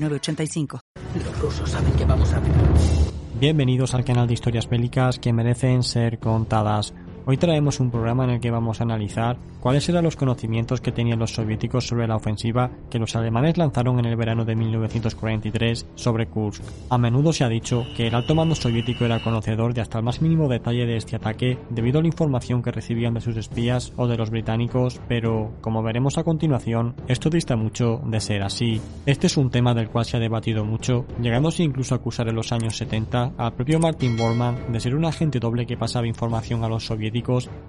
los rusos saben que vamos a Bienvenidos al canal de historias bélicas que merecen ser contadas. Hoy traemos un programa en el que vamos a analizar cuáles eran los conocimientos que tenían los soviéticos sobre la ofensiva que los alemanes lanzaron en el verano de 1943 sobre Kursk. A menudo se ha dicho que el alto mando soviético era conocedor de hasta el más mínimo detalle de este ataque debido a la información que recibían de sus espías o de los británicos, pero, como veremos a continuación, esto dista mucho de ser así. Este es un tema del cual se ha debatido mucho, llegándose incluso a acusar en los años 70 al propio Martin Bormann de ser un agente doble que pasaba información a los soviéticos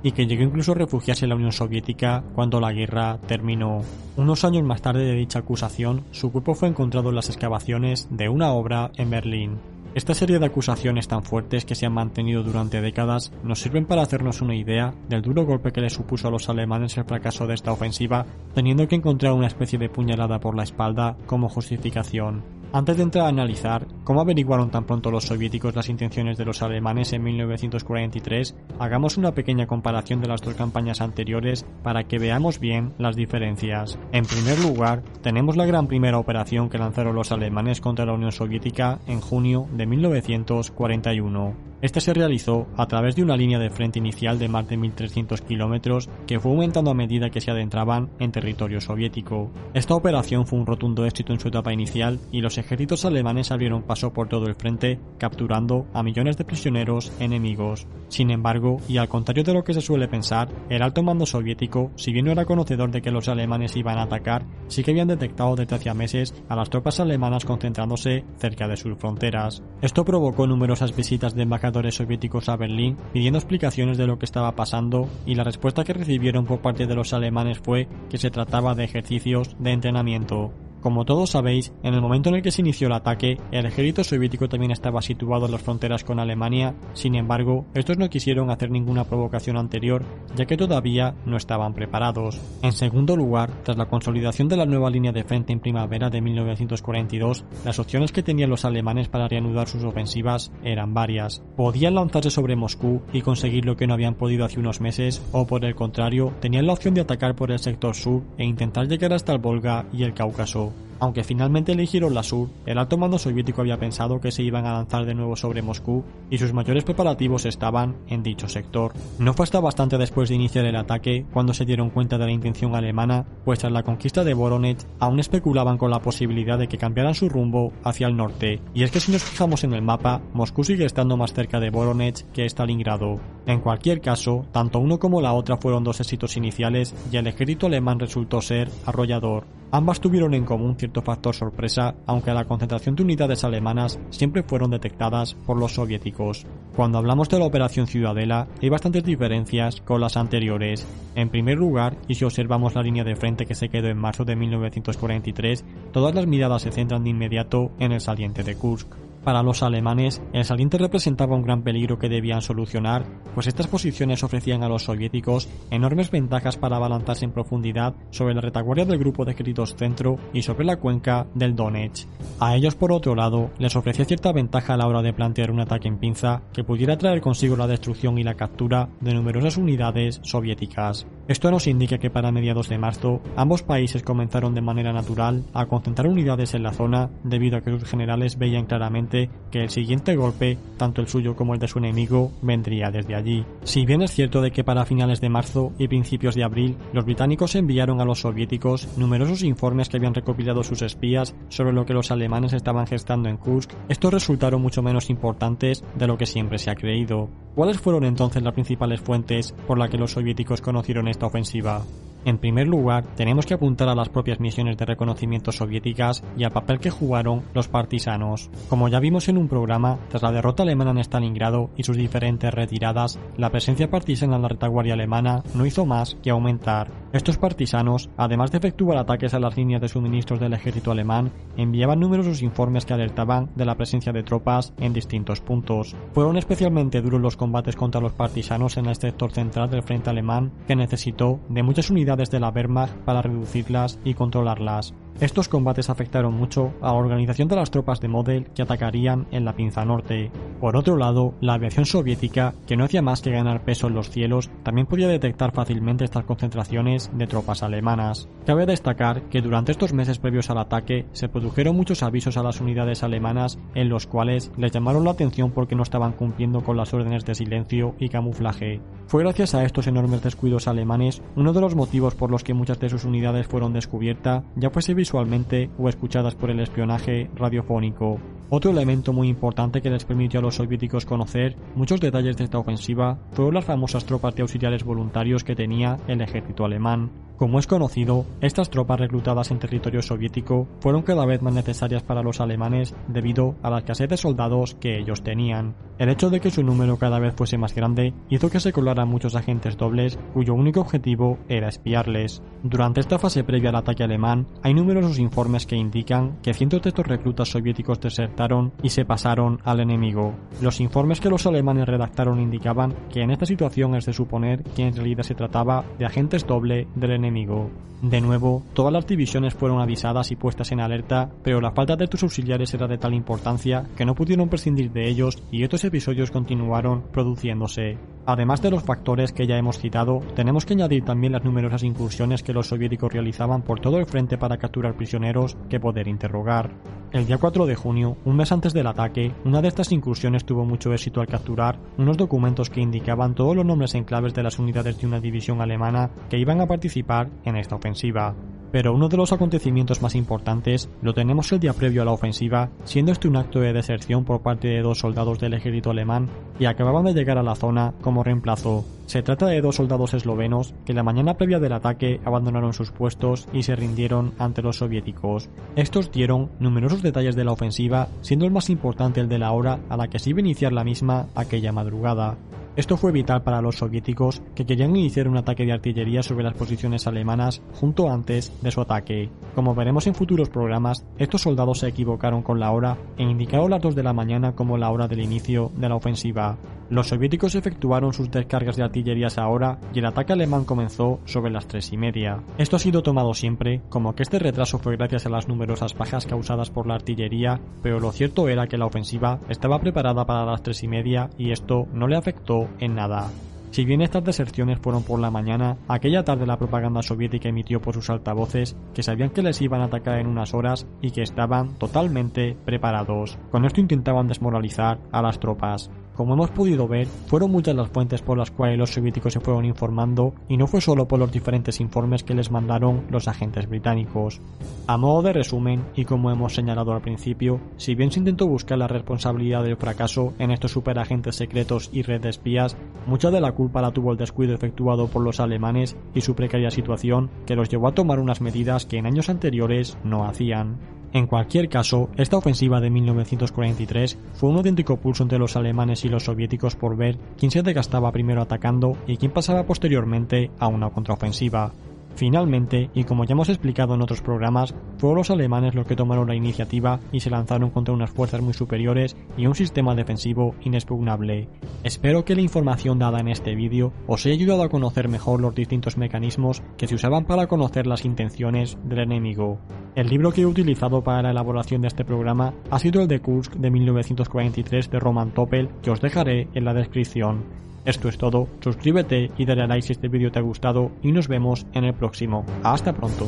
y que llegó incluso a refugiarse en la Unión Soviética cuando la guerra terminó. Unos años más tarde de dicha acusación, su cuerpo fue encontrado en las excavaciones de una obra en Berlín. Esta serie de acusaciones tan fuertes que se han mantenido durante décadas nos sirven para hacernos una idea del duro golpe que le supuso a los alemanes el fracaso de esta ofensiva, teniendo que encontrar una especie de puñalada por la espalda como justificación. Antes de entrar a analizar cómo averiguaron tan pronto los soviéticos las intenciones de los alemanes en 1943, hagamos una pequeña comparación de las dos campañas anteriores para que veamos bien las diferencias. En primer lugar, tenemos la gran primera operación que lanzaron los alemanes contra la Unión Soviética en junio de 1941. Este se realizó a través de una línea de frente inicial de más de 1.300 kilómetros que fue aumentando a medida que se adentraban en territorio soviético. Esta operación fue un rotundo éxito en su etapa inicial y los ejércitos alemanes abrieron paso por todo el frente, capturando a millones de prisioneros enemigos. Sin embargo, y al contrario de lo que se suele pensar, el alto mando soviético, si bien no era conocedor de que los alemanes iban a atacar, sí que habían detectado desde hacía meses a las tropas alemanas concentrándose cerca de sus fronteras. Esto provocó numerosas visitas de embajadores soviéticos a Berlín pidiendo explicaciones de lo que estaba pasando y la respuesta que recibieron por parte de los alemanes fue que se trataba de ejercicios de entrenamiento. Como todos sabéis, en el momento en el que se inició el ataque, el ejército soviético también estaba situado en las fronteras con Alemania, sin embargo, estos no quisieron hacer ninguna provocación anterior, ya que todavía no estaban preparados. En segundo lugar, tras la consolidación de la nueva línea de frente en primavera de 1942, las opciones que tenían los alemanes para reanudar sus ofensivas eran varias. Podían lanzarse sobre Moscú y conseguir lo que no habían podido hace unos meses, o por el contrario, tenían la opción de atacar por el sector sur e intentar llegar hasta el Volga y el Cáucaso. go. Aunque finalmente eligieron la sur, el alto mando soviético había pensado que se iban a lanzar de nuevo sobre Moscú y sus mayores preparativos estaban en dicho sector. No fue hasta bastante después de iniciar el ataque cuando se dieron cuenta de la intención alemana, pues tras la conquista de Voronezh aún especulaban con la posibilidad de que cambiaran su rumbo hacia el norte. Y es que si nos fijamos en el mapa, Moscú sigue estando más cerca de Voronezh que Stalingrado. En cualquier caso, tanto uno como la otra fueron dos éxitos iniciales y el ejército alemán resultó ser arrollador. Ambas tuvieron en común factor sorpresa, aunque la concentración de unidades alemanas siempre fueron detectadas por los soviéticos. Cuando hablamos de la Operación Ciudadela, hay bastantes diferencias con las anteriores. En primer lugar, y si observamos la línea de frente que se quedó en marzo de 1943, todas las miradas se centran de inmediato en el saliente de Kursk. Para los alemanes, el saliente representaba un gran peligro que debían solucionar, pues estas posiciones ofrecían a los soviéticos enormes ventajas para abalanzarse en profundidad sobre la retaguardia del grupo de escritos centro y sobre la cuenca del Donetsk. A ellos, por otro lado, les ofrecía cierta ventaja a la hora de plantear un ataque en pinza que pudiera traer consigo la destrucción y la captura de numerosas unidades soviéticas. Esto nos indica que para mediados de marzo, ambos países comenzaron de manera natural a concentrar unidades en la zona debido a que sus generales veían claramente que el siguiente golpe, tanto el suyo como el de su enemigo, vendría desde allí. Si bien es cierto de que para finales de marzo y principios de abril, los británicos enviaron a los soviéticos numerosos informes que habían recopilado sus espías sobre lo que los alemanes estaban gestando en Kursk, estos resultaron mucho menos importantes de lo que siempre se ha creído. ¿Cuáles fueron entonces las principales fuentes por las que los soviéticos conocieron esta ofensiva? En primer lugar, tenemos que apuntar a las propias misiones de reconocimiento soviéticas y al papel que jugaron los partisanos. Como ya vimos en un programa, tras la derrota alemana en Stalingrado y sus diferentes retiradas, la presencia partisana en la retaguardia alemana no hizo más que aumentar. Estos partisanos, además de efectuar ataques a las líneas de suministros del ejército alemán, enviaban numerosos informes que alertaban de la presencia de tropas en distintos puntos. Fueron especialmente duros los combates contra los partisanos en el sector central del frente alemán, que necesitó de muchas unidades de la Wehrmacht para reducirlas y controlarlas. Estos combates afectaron mucho a la organización de las tropas de Model que atacarían en la pinza norte. Por otro lado, la aviación soviética, que no hacía más que ganar peso en los cielos, también podía detectar fácilmente estas concentraciones de tropas alemanas. Cabe destacar que durante estos meses previos al ataque se produjeron muchos avisos a las unidades alemanas en los cuales les llamaron la atención porque no estaban cumpliendo con las órdenes de silencio y camuflaje. Fue gracias a estos enormes descuidos alemanes uno de los motivos por los que muchas de sus unidades fueron descubiertas, ya fuese visualmente o escuchadas por el espionaje radiofónico. Otro elemento muy importante que les permitió a los soviéticos conocer muchos detalles de esta ofensiva fueron las famosas tropas de auxiliares voluntarios que tenía el ejército alemán. Como es conocido, estas tropas reclutadas en territorio soviético fueron cada vez más necesarias para los alemanes debido a la escasez de soldados que ellos tenían. El hecho de que su número cada vez fuese más grande hizo que se colaran muchos agentes dobles cuyo único objetivo era espiarles. Durante esta fase previa al ataque alemán, hay numerosos informes que indican que cientos de estos reclutas soviéticos desertaron y se pasaron al enemigo. Los informes que los alemanes redactaron indicaban que en esta situación es de suponer que en realidad se trataba de agentes doble del enemigo de nuevo, todas las divisiones fueron avisadas y puestas en alerta, pero la falta de tus auxiliares era de tal importancia que no pudieron prescindir de ellos y estos episodios continuaron produciéndose. Además de los factores que ya hemos citado, tenemos que añadir también las numerosas incursiones que los soviéticos realizaban por todo el frente para capturar prisioneros que poder interrogar. El día 4 de junio, un mes antes del ataque, una de estas incursiones tuvo mucho éxito al capturar unos documentos que indicaban todos los nombres en claves de las unidades de una división alemana que iban a participar en esta ofensiva. Pero uno de los acontecimientos más importantes lo tenemos el día previo a la ofensiva, siendo este un acto de deserción por parte de dos soldados del ejército alemán y acababan de llegar a la zona como reemplazo. Se trata de dos soldados eslovenos que la mañana previa del ataque abandonaron sus puestos y se rindieron ante los soviéticos. Estos dieron numerosos detalles de la ofensiva, siendo el más importante el de la hora a la que se iba a iniciar la misma aquella madrugada. Esto fue vital para los soviéticos que querían iniciar un ataque de artillería sobre las posiciones alemanas junto antes de su ataque. Como veremos en futuros programas, estos soldados se equivocaron con la hora e indicaron las 2 de la mañana como la hora del inicio de la ofensiva. Los soviéticos efectuaron sus descargas de artillería a hora y el ataque alemán comenzó sobre las tres y media. Esto ha sido tomado siempre como que este retraso fue gracias a las numerosas bajas causadas por la artillería, pero lo cierto era que la ofensiva estaba preparada para las tres y media y esto no le afectó en nada. Si bien estas deserciones fueron por la mañana, aquella tarde la propaganda soviética emitió por sus altavoces que sabían que les iban a atacar en unas horas y que estaban totalmente preparados. Con esto intentaban desmoralizar a las tropas. Como hemos podido ver, fueron muchas las fuentes por las cuales los soviéticos se fueron informando y no fue solo por los diferentes informes que les mandaron los agentes británicos. A modo de resumen, y como hemos señalado al principio, si bien se intentó buscar la responsabilidad del fracaso en estos superagentes secretos y red de espías, mucha de la culpa la tuvo el descuido efectuado por los alemanes y su precaria situación que los llevó a tomar unas medidas que en años anteriores no hacían. En cualquier caso, esta ofensiva de 1943 fue un auténtico pulso entre los alemanes y los soviéticos por ver quién se desgastaba primero atacando y quién pasaba posteriormente a una contraofensiva. Finalmente, y como ya hemos explicado en otros programas, fueron los alemanes los que tomaron la iniciativa y se lanzaron contra unas fuerzas muy superiores y un sistema defensivo inexpugnable. Espero que la información dada en este vídeo os haya ayudado a conocer mejor los distintos mecanismos que se usaban para conocer las intenciones del enemigo. El libro que he utilizado para la elaboración de este programa ha sido el de Kursk de 1943 de Roman Topel, que os dejaré en la descripción. Esto es todo, suscríbete y dale a like si este vídeo te ha gustado y nos vemos en el próximo. Hasta pronto.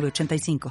906985.